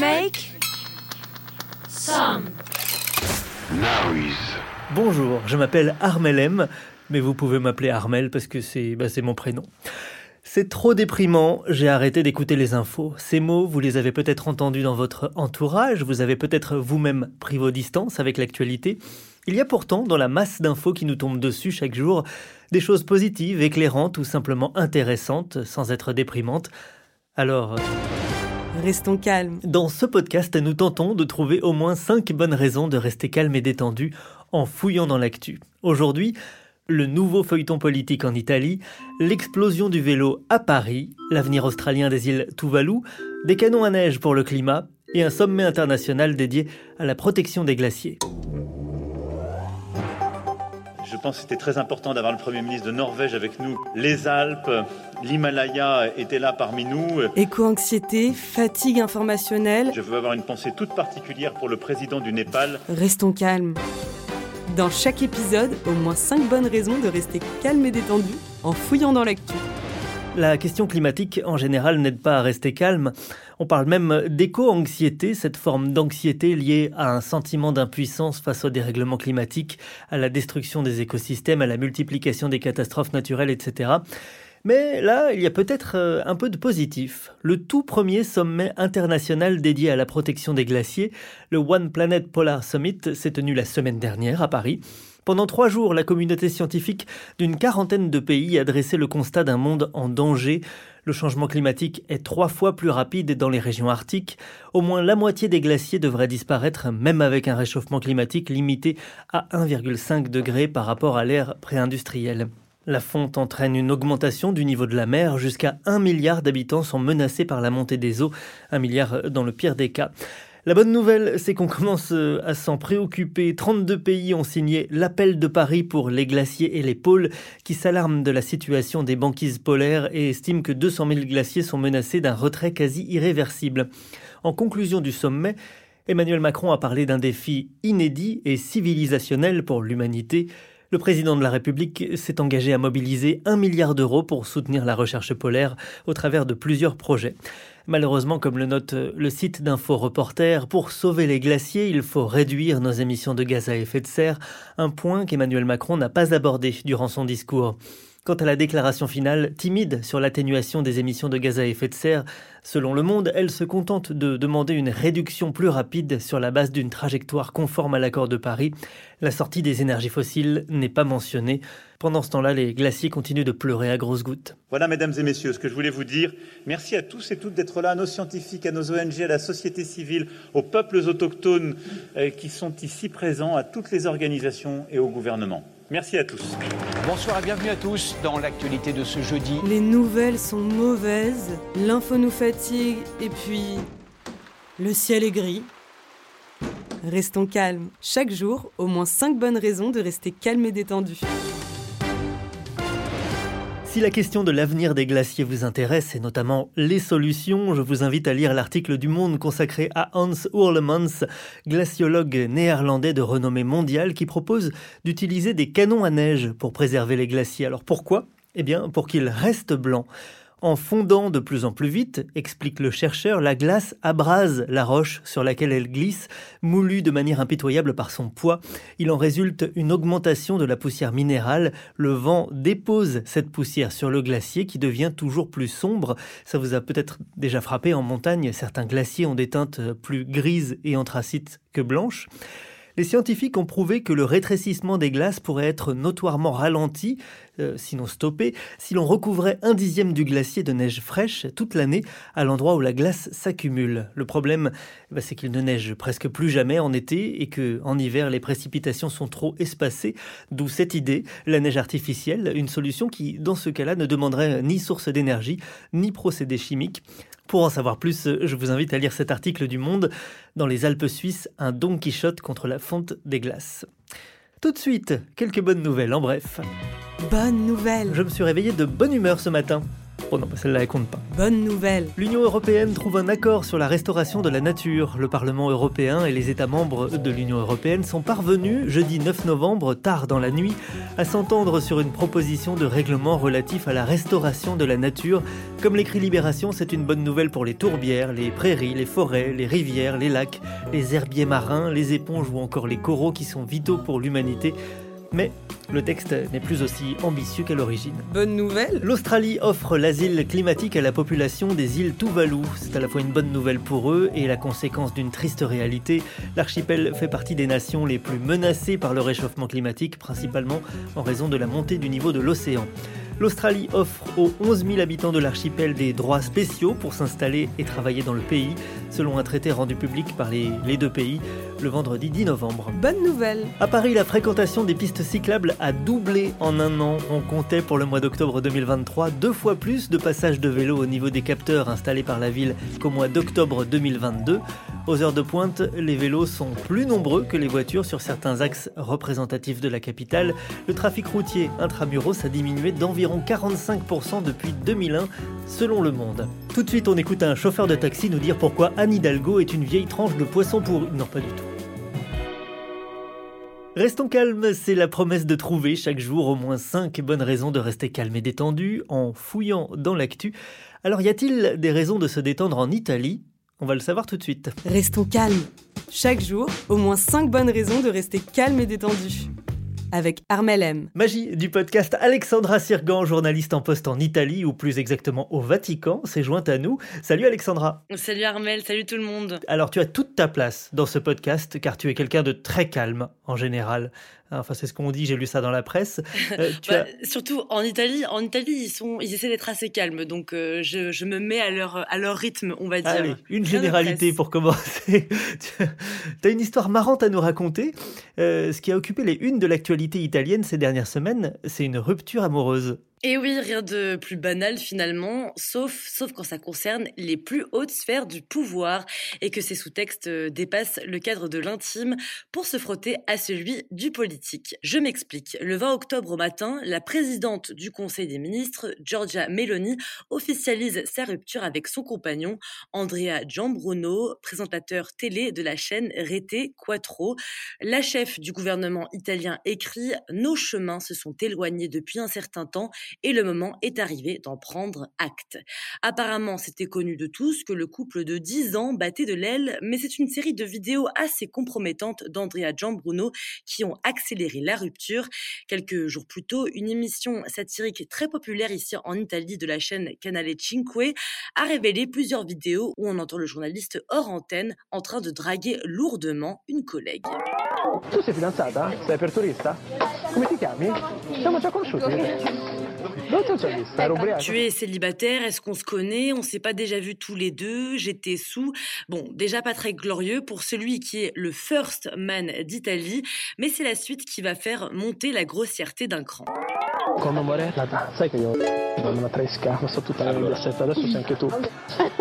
Make some Bonjour, je m'appelle Armel M, mais vous pouvez m'appeler Armel parce que c'est bah, mon prénom. C'est trop déprimant, j'ai arrêté d'écouter les infos. Ces mots, vous les avez peut-être entendus dans votre entourage, vous avez peut-être vous-même pris vos distances avec l'actualité. Il y a pourtant, dans la masse d'infos qui nous tombent dessus chaque jour, des choses positives, éclairantes ou simplement intéressantes, sans être déprimantes. Alors, Restons calmes. dans ce podcast, nous tentons de trouver au moins 5 bonnes raisons de rester calme et détendu en fouillant dans l'actu. Aujourd'hui, le nouveau feuilleton politique en Italie, l'explosion du vélo à Paris, l'avenir australien des îles Tuvalu, des canons à neige pour le climat et un sommet international dédié à la protection des glaciers. Je pense que c'était très important d'avoir le Premier ministre de Norvège avec nous. Les Alpes, l'Himalaya étaient là parmi nous. Éco-anxiété, fatigue informationnelle, Je veux avoir une pensée toute particulière pour le président du Népal. restons calmes. Dans chaque épisode, au moins 5 bonnes raisons de rester calme et détendu en fouillant dans l'actu. La question climatique, en général, n'aide pas à rester calme. On parle même d'éco-anxiété, cette forme d'anxiété liée à un sentiment d'impuissance face au dérèglement climatique, à la destruction des écosystèmes, à la multiplication des catastrophes naturelles, etc. Mais là, il y a peut-être euh, un peu de positif. Le tout premier sommet international dédié à la protection des glaciers, le One Planet Polar Summit, s'est tenu la semaine dernière à Paris. Pendant trois jours, la communauté scientifique d'une quarantaine de pays a dressé le constat d'un monde en danger. Le changement climatique est trois fois plus rapide dans les régions arctiques. Au moins la moitié des glaciers devraient disparaître, même avec un réchauffement climatique limité à 1,5 degré par rapport à l'ère préindustrielle. La fonte entraîne une augmentation du niveau de la mer. Jusqu'à 1 milliard d'habitants sont menacés par la montée des eaux. 1 milliard dans le pire des cas. La bonne nouvelle, c'est qu'on commence euh, à s'en préoccuper. 32 pays ont signé l'appel de Paris pour les glaciers et les pôles qui s'alarment de la situation des banquises polaires et estiment que 200 000 glaciers sont menacés d'un retrait quasi irréversible. En conclusion du sommet, Emmanuel Macron a parlé d'un défi inédit et civilisationnel pour l'humanité. Le président de la République s'est engagé à mobiliser un milliard d'euros pour soutenir la recherche polaire au travers de plusieurs projets. Malheureusement, comme le note le site d'Info Reporter, pour sauver les glaciers, il faut réduire nos émissions de gaz à effet de serre, un point qu'Emmanuel Macron n'a pas abordé durant son discours. Quant à la déclaration finale, timide sur l'atténuation des émissions de gaz à effet de serre, selon Le Monde, elle se contente de demander une réduction plus rapide sur la base d'une trajectoire conforme à l'accord de Paris. La sortie des énergies fossiles n'est pas mentionnée. Pendant ce temps-là, les glaciers continuent de pleurer à grosses gouttes. Voilà, mesdames et messieurs, ce que je voulais vous dire. Merci à tous et toutes d'être là, à nos scientifiques, à nos ONG, à la société civile, aux peuples autochtones euh, qui sont ici présents, à toutes les organisations et au gouvernement. Merci à tous. Bonsoir et bienvenue à tous dans l'actualité de ce jeudi. Les nouvelles sont mauvaises, l'info nous fatigue et puis le ciel est gris. Restons calmes. Chaque jour, au moins 5 bonnes raisons de rester calme et détendu. Si la question de l'avenir des glaciers vous intéresse, et notamment les solutions, je vous invite à lire l'article du Monde consacré à Hans Hurlemans, glaciologue néerlandais de renommée mondiale, qui propose d'utiliser des canons à neige pour préserver les glaciers. Alors pourquoi? Eh bien, pour qu'ils restent blancs. En fondant de plus en plus vite, explique le chercheur, la glace abrase la roche sur laquelle elle glisse, moulue de manière impitoyable par son poids. Il en résulte une augmentation de la poussière minérale. Le vent dépose cette poussière sur le glacier qui devient toujours plus sombre. Ça vous a peut-être déjà frappé en montagne. Certains glaciers ont des teintes plus grises et anthracites que blanches. Les scientifiques ont prouvé que le rétrécissement des glaces pourrait être notoirement ralenti, euh, sinon stoppé, si l'on recouvrait un dixième du glacier de neige fraîche toute l'année à l'endroit où la glace s'accumule. Le problème, eh ben, c'est qu'il ne neige presque plus jamais en été et que en hiver les précipitations sont trop espacées, d'où cette idée, la neige artificielle, une solution qui, dans ce cas-là, ne demanderait ni source d'énergie ni procédé chimique. Pour en savoir plus, je vous invite à lire cet article du Monde dans les Alpes suisses, un Don Quichotte contre la fonte des glaces. Tout de suite, quelques bonnes nouvelles en bref. Bonne nouvelle. Je me suis réveillé de bonne humeur ce matin. Oh non, celle-là, elle compte pas. Bonne nouvelle. L'Union européenne trouve un accord sur la restauration de la nature. Le Parlement européen et les États membres de l'Union européenne sont parvenus, jeudi 9 novembre, tard dans la nuit, à s'entendre sur une proposition de règlement relatif à la restauration de la nature. Comme l'écrit Libération, c'est une bonne nouvelle pour les tourbières, les prairies, les forêts, les rivières, les lacs, les herbiers marins, les éponges ou encore les coraux qui sont vitaux pour l'humanité. Mais le texte n'est plus aussi ambitieux qu'à l'origine. Bonne nouvelle L'Australie offre l'asile climatique à la population des îles Tuvalu. C'est à la fois une bonne nouvelle pour eux et la conséquence d'une triste réalité. L'archipel fait partie des nations les plus menacées par le réchauffement climatique, principalement en raison de la montée du niveau de l'océan. L'Australie offre aux 11 000 habitants de l'archipel des droits spéciaux pour s'installer et travailler dans le pays, selon un traité rendu public par les, les, deux pays le vendredi 10 novembre. Bonne nouvelle À Paris, la fréquentation des pistes cyclables a doublé en un an. On comptait pour le mois d'octobre 2023 deux fois plus de passages de vélos au niveau des capteurs installés par la ville qu'au mois d'octobre 2022. Aux heures de pointe, les vélos sont plus nombreux que les voitures sur certains axes représentatifs de la capitale. Le trafic routier intramuros a diminué d'environ 45% depuis 2001, selon Le Monde. Tout de suite, on écoute un chauffeur de taxi nous dire pourquoi Anne Hidalgo est une vieille tranche de poisson pour... Non, pas du tout. Restons calmes, c'est la promesse de trouver chaque jour au moins 5 bonnes raisons de rester calme et détendu en fouillant dans l'actu. Alors y a-t-il des raisons de se détendre en Italie? On va le savoir tout de suite. Restons calmes. Chaque jour, au moins 5 bonnes raisons de rester calme et détendu avec Armel M. Magie du podcast Alexandra Sirgan, journaliste en poste en Italie ou plus exactement au Vatican, s'est jointe à nous. Salut Alexandra. Salut Armel, salut tout le monde. Alors tu as toute ta place dans ce podcast car tu es quelqu'un de très calme en général. Enfin, c'est ce qu'on dit, j'ai lu ça dans la presse. Euh, bah, as... Surtout en Italie, en Italie, ils, sont, ils essaient d'être assez calmes. Donc, euh, je, je, me mets à leur, à leur rythme, on va dire. Allez, une généralité pour commencer. tu as une histoire marrante à nous raconter. Euh, ce qui a occupé les unes de l'actualité italienne ces dernières semaines, c'est une rupture amoureuse. Et oui, rien de plus banal finalement, sauf, sauf quand ça concerne les plus hautes sphères du pouvoir et que ces sous-textes dépassent le cadre de l'intime pour se frotter à celui du politique. Je m'explique. Le 20 octobre au matin, la présidente du Conseil des ministres, Giorgia Meloni, officialise sa rupture avec son compagnon, Andrea Gianbruno, présentateur télé de la chaîne Rete Quattro. La chef du gouvernement italien écrit Nos chemins se sont éloignés depuis un certain temps et le moment est arrivé d'en prendre acte. Apparemment, c'était connu de tous que le couple de 10 ans battait de l'aile, mais c'est une série de vidéos assez compromettantes d'Andrea Gianbruno qui ont accéléré la rupture. Quelques jours plus tôt, une émission satirique très populaire ici en Italie de la chaîne Canale 5 a révélé plusieurs vidéos où on entend le journaliste hors antenne en train de draguer lourdement une collègue. Tu fidanzata? Tu es célibataire, est-ce qu'on se connaît? On s'est pas déjà vu tous les deux, j'étais sous. Bon, déjà pas très glorieux pour celui qui est le first man d'Italie, mais c'est la suite qui va faire monter la grossièreté d'un cran. Come Morella, sai che io sono una tresca, non so tutta la Mediaset, adesso sei anche tu.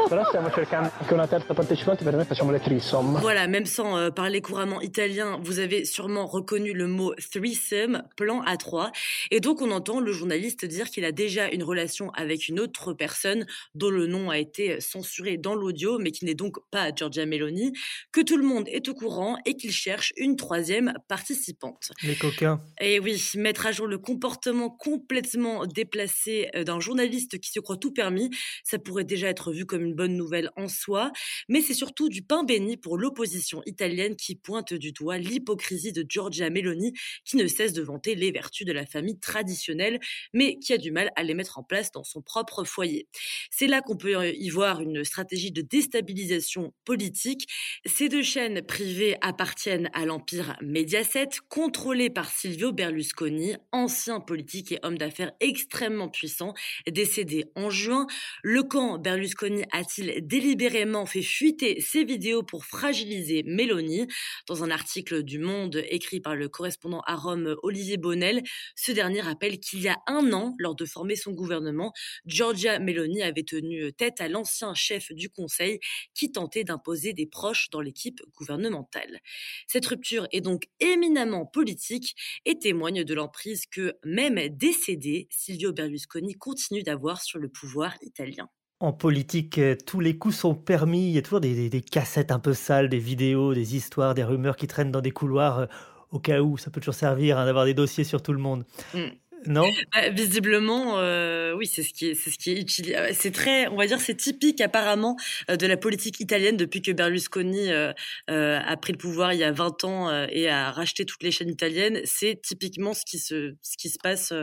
Però stiamo cercando anche una terza partecipante, per noi facciamo le threesome. Voilà, même sans euh, parler couramment italien, vous avez sûrement reconnu le mot threesome, plan à trois. Et donc on entend le journaliste dire qu'il a déjà une relation avec une autre personne dont le nom a été censuré dans l'audio, mais qui n'est donc pas Giorgia Meloni, que tout le monde est au courant et qu'il cherche une troisième participante. Les coquins. Et oui, mettre à jour le comportement complètement déplacé d'un journaliste qui se croit tout permis, ça pourrait déjà être vu comme une bonne nouvelle en soi, mais c'est surtout du pain béni pour l'opposition italienne qui pointe du doigt l'hypocrisie de Giorgia Meloni, qui ne cesse de vanter les vertus de la famille traditionnelle, mais qui a du mal à les mettre en place dans son propre foyer. C'est là qu'on peut y voir une stratégie de déstabilisation politique. Ces deux chaînes privées appartiennent à l'empire Mediaset, contrôlé par Silvio Berlusconi, ancien politique et homme d'affaires extrêmement puissant, décédé en juin. Le camp Berlusconi a-t-il délibérément fait fuiter ses vidéos pour fragiliser Mélanie? Dans un article du Monde écrit par le correspondant à Rome Olivier Bonnel, ce dernier rappelle qu'il y a un an, lors de former son gouvernement, Giorgia Meloni avait tenu tête à l'ancien chef du Conseil qui tentait d'imposer des proches dans l'équipe gouvernementale. Cette rupture est donc éminemment politique et témoigne de l'emprise que, même décédé, Silvio Berlusconi continue d'avoir sur le pouvoir italien. En politique, euh, tous les coups sont permis. Il y a toujours des, cassettes un peu sales, des vidéos, des histoires, des rumeurs qui traînent dans des couloirs euh, au cas où. Ça peut toujours servir hein, d'avoir des dossiers sur tout le monde. Mm. Non? Bah, Visiblement, euh, oui, c'est ce qui est, c'est ce qui est utilisé. Euh, c'est très, on va dire, c'est typique apparemment euh, de la politique italienne depuis que Berlusconi a pris le pouvoir il y a 20 ans et a racheté toutes les chaînes italiennes. C'est typiquement ce qui se, ce qui se passe.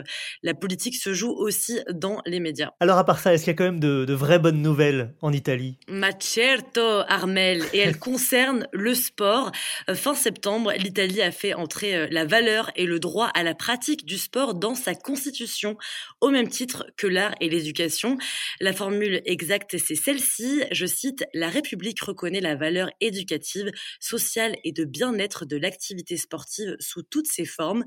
la politique se joue aussi dans les médias. Alors à part ça, est-ce qu'il y a quand même de, de vraies bonnes nouvelles en Italie? Ma certo, Armel, et elle concerne le sport. Fin septembre, l'Italie a fait entrer la valeur et le droit à la pratique du sport dans sa constitution au même titre que l'art et l'éducation. La formule exacte, c'est celle-ci. Je cite, La République reconnaît la valeur éducative, sociale et de bien-être de l'activité sportive sous toutes ses formes.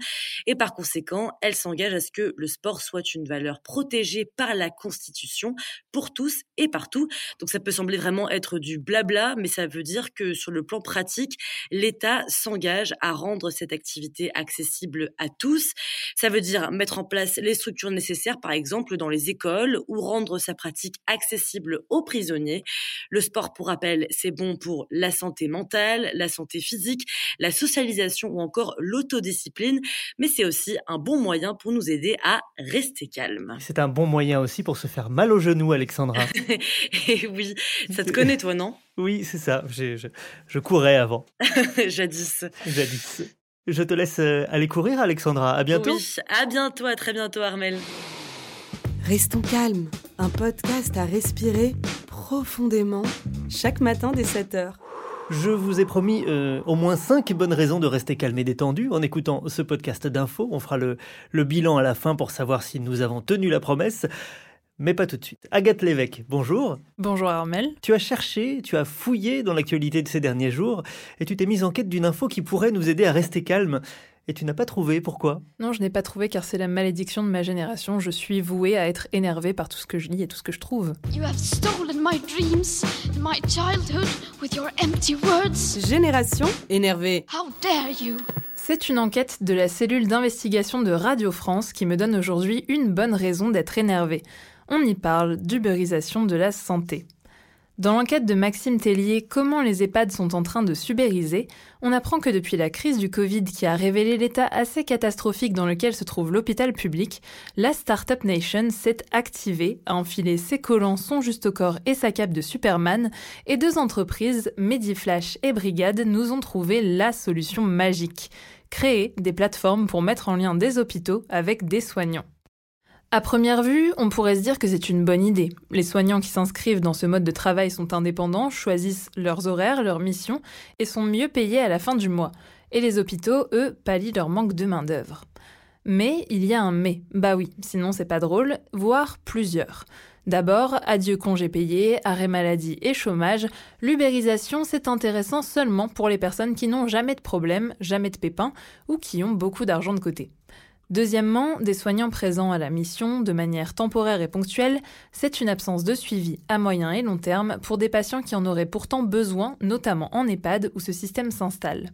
Et par conséquent, elle s'engage à ce que le sport soit une valeur protégée par la Constitution pour tous et partout. Donc ça peut sembler vraiment être du blabla, mais ça veut dire que sur le plan pratique, l'État s'engage à rendre cette activité accessible à tous. Ça veut dire mettre en place les structures nécessaires, par exemple dans les écoles, ou rendre sa pratique accessible aux prisonniers. Le sport, pour rappel, c'est bon pour la santé mentale, la santé physique, la socialisation ou encore l'autodiscipline, mais c'est aussi un bon moyen pour nous aider à rester calme. C'est un bon moyen aussi pour se faire mal aux genoux, Alexandra. Et oui, ça te connaît toi, non? Oui, c'est ça. Je, je courais avant. Jadis. Jadis. Je te laisse euh, aller courir, Alexandra. À bientôt. Oui, à bientôt, à très bientôt, Armel. Restons calmes, un podcast à respirer profondément chaque matin dès 7 heures. Je vous ai promis euh, au moins 5 bonnes raisons de rester calme et détendu en écoutant ce podcast d'infos. On fera le, le bilan à la fin pour savoir si nous avons tenu la promesse mais pas tout de suite. Agathe Lévesque, bonjour. Bonjour Armel. Tu as cherché, tu as fouillé dans l'actualité de ces derniers jours et tu t'es mise en quête d'une info qui pourrait nous aider à rester calme. Et tu n'as pas trouvé, pourquoi? Non, je n'ai pas trouvé car c'est la malédiction de ma génération. Je suis vouée à être énervée par tout ce que je lis et tout ce que je trouve. Génération énervée. C'est une enquête de la cellule d'investigation de Radio France qui me donne aujourd'hui une bonne raison d'être énervée on y parle d'ubérisation de la santé. Dans l'enquête de Maxime Tellier Comment les EHPAD sont en train de subériser, on apprend que depuis la crise du Covid qui a révélé l'état assez catastrophique dans lequel se trouve l'hôpital public, la Startup Nation s'est activée, a enfilé ses collants, son juste corps et sa cape de Superman, et deux entreprises, Mediflash et Brigade, nous ont trouvé la solution magique créer des plateformes pour mettre en lien des hôpitaux avec des soignants. À première vue, on pourrait se dire que c'est une bonne idée. Les soignants qui s'inscrivent dans ce mode de travail sont indépendants, choisissent leurs horaires, leurs missions et sont mieux payés à la fin du mois. Et les hôpitaux, eux, pallient leur manque de main-d'œuvre. Mais il y a un mais. Bah oui, sinon c'est pas drôle, voire plusieurs. D'abord, adieu congés payés, arrêt maladie et chômage, l'ubérisation c'est intéressant seulement pour les personnes qui n'ont jamais de problème, jamais de pépins ou qui ont beaucoup d'argent de côté. Deuxièmement, des soignants présents à la mission de manière temporaire et ponctuelle, c'est une absence de suivi à moyen et long terme pour des patients qui en auraient pourtant besoin, notamment en EHPAD où ce système s'installe.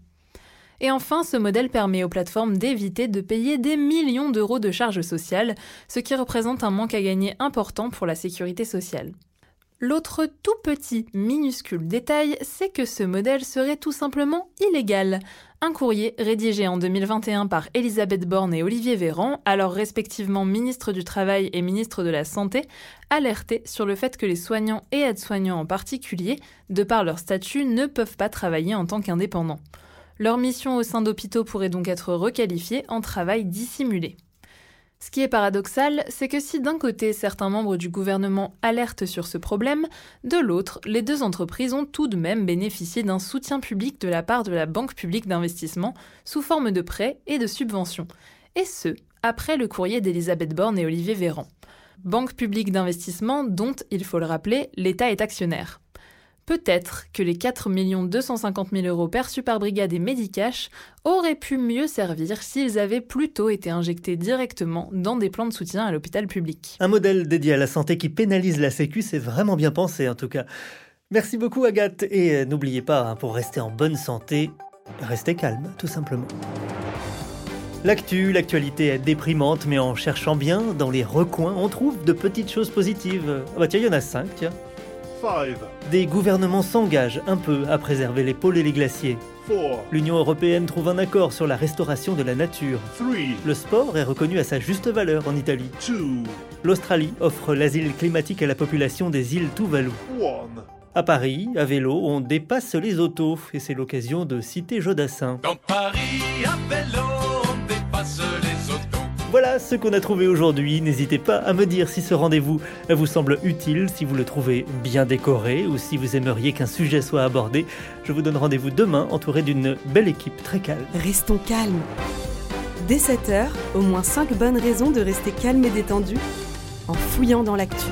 Et enfin, ce modèle permet aux plateformes d'éviter de payer des millions d'euros de charges sociales, ce qui représente un manque à gagner important pour la sécurité sociale. L'autre tout petit, minuscule détail, c'est que ce modèle serait tout simplement illégal. Un courrier rédigé en 2021 par Elisabeth Borne et Olivier Véran, alors respectivement ministre du Travail et ministre de la Santé, alertait sur le fait que les soignants et aides-soignants en particulier, de par leur statut, ne peuvent pas travailler en tant qu'indépendants. Leur mission au sein d'hôpitaux pourrait donc être requalifiée en travail dissimulé. Ce qui est paradoxal, c'est que si d'un côté certains membres du gouvernement alertent sur ce problème, de l'autre, les deux entreprises ont tout de même bénéficié d'un soutien public de la part de la Banque publique d'investissement sous forme de prêts et de subventions. Et ce, après le courrier d'Elisabeth Borne et Olivier Véran. Banque publique d'investissement dont, il faut le rappeler, l'État est actionnaire. Peut-être que les 4 250 000 euros perçus par Brigade et Medicash auraient pu mieux servir s'ils avaient plutôt été injectés directement dans des plans de soutien à l'hôpital public. Un modèle dédié à la santé qui pénalise la Sécu, c'est vraiment bien pensé en tout cas. Merci beaucoup Agathe et euh, n'oubliez pas, hein, pour rester en bonne santé, restez calme tout simplement. L'actu, l'actualité est déprimante, mais en cherchant bien, dans les recoins, on trouve de petites choses positives. Ah bah tiens, il y en a cinq, tiens. Des gouvernements s'engagent un peu à préserver les pôles et les glaciers. L'Union européenne trouve un accord sur la restauration de la nature. Le sport est reconnu à sa juste valeur en Italie. L'Australie offre l'asile climatique à la population des îles Tuvalu. À Paris, à vélo, on dépasse les autos et c'est l'occasion de citer Jodassin. Dans Paris, à vélo, on dépasse les autos. Voilà ce qu'on a trouvé aujourd'hui. N'hésitez pas à me dire si ce rendez-vous vous semble utile, si vous le trouvez bien décoré ou si vous aimeriez qu'un sujet soit abordé. Je vous donne rendez-vous demain entouré d'une belle équipe très calme. Restons calmes. Dès 7h, au moins 5 bonnes raisons de rester calme et détendu en fouillant dans l'actu.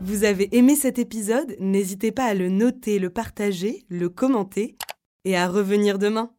Vous avez aimé cet épisode? N'hésitez pas à le noter, le partager, le commenter et à revenir demain.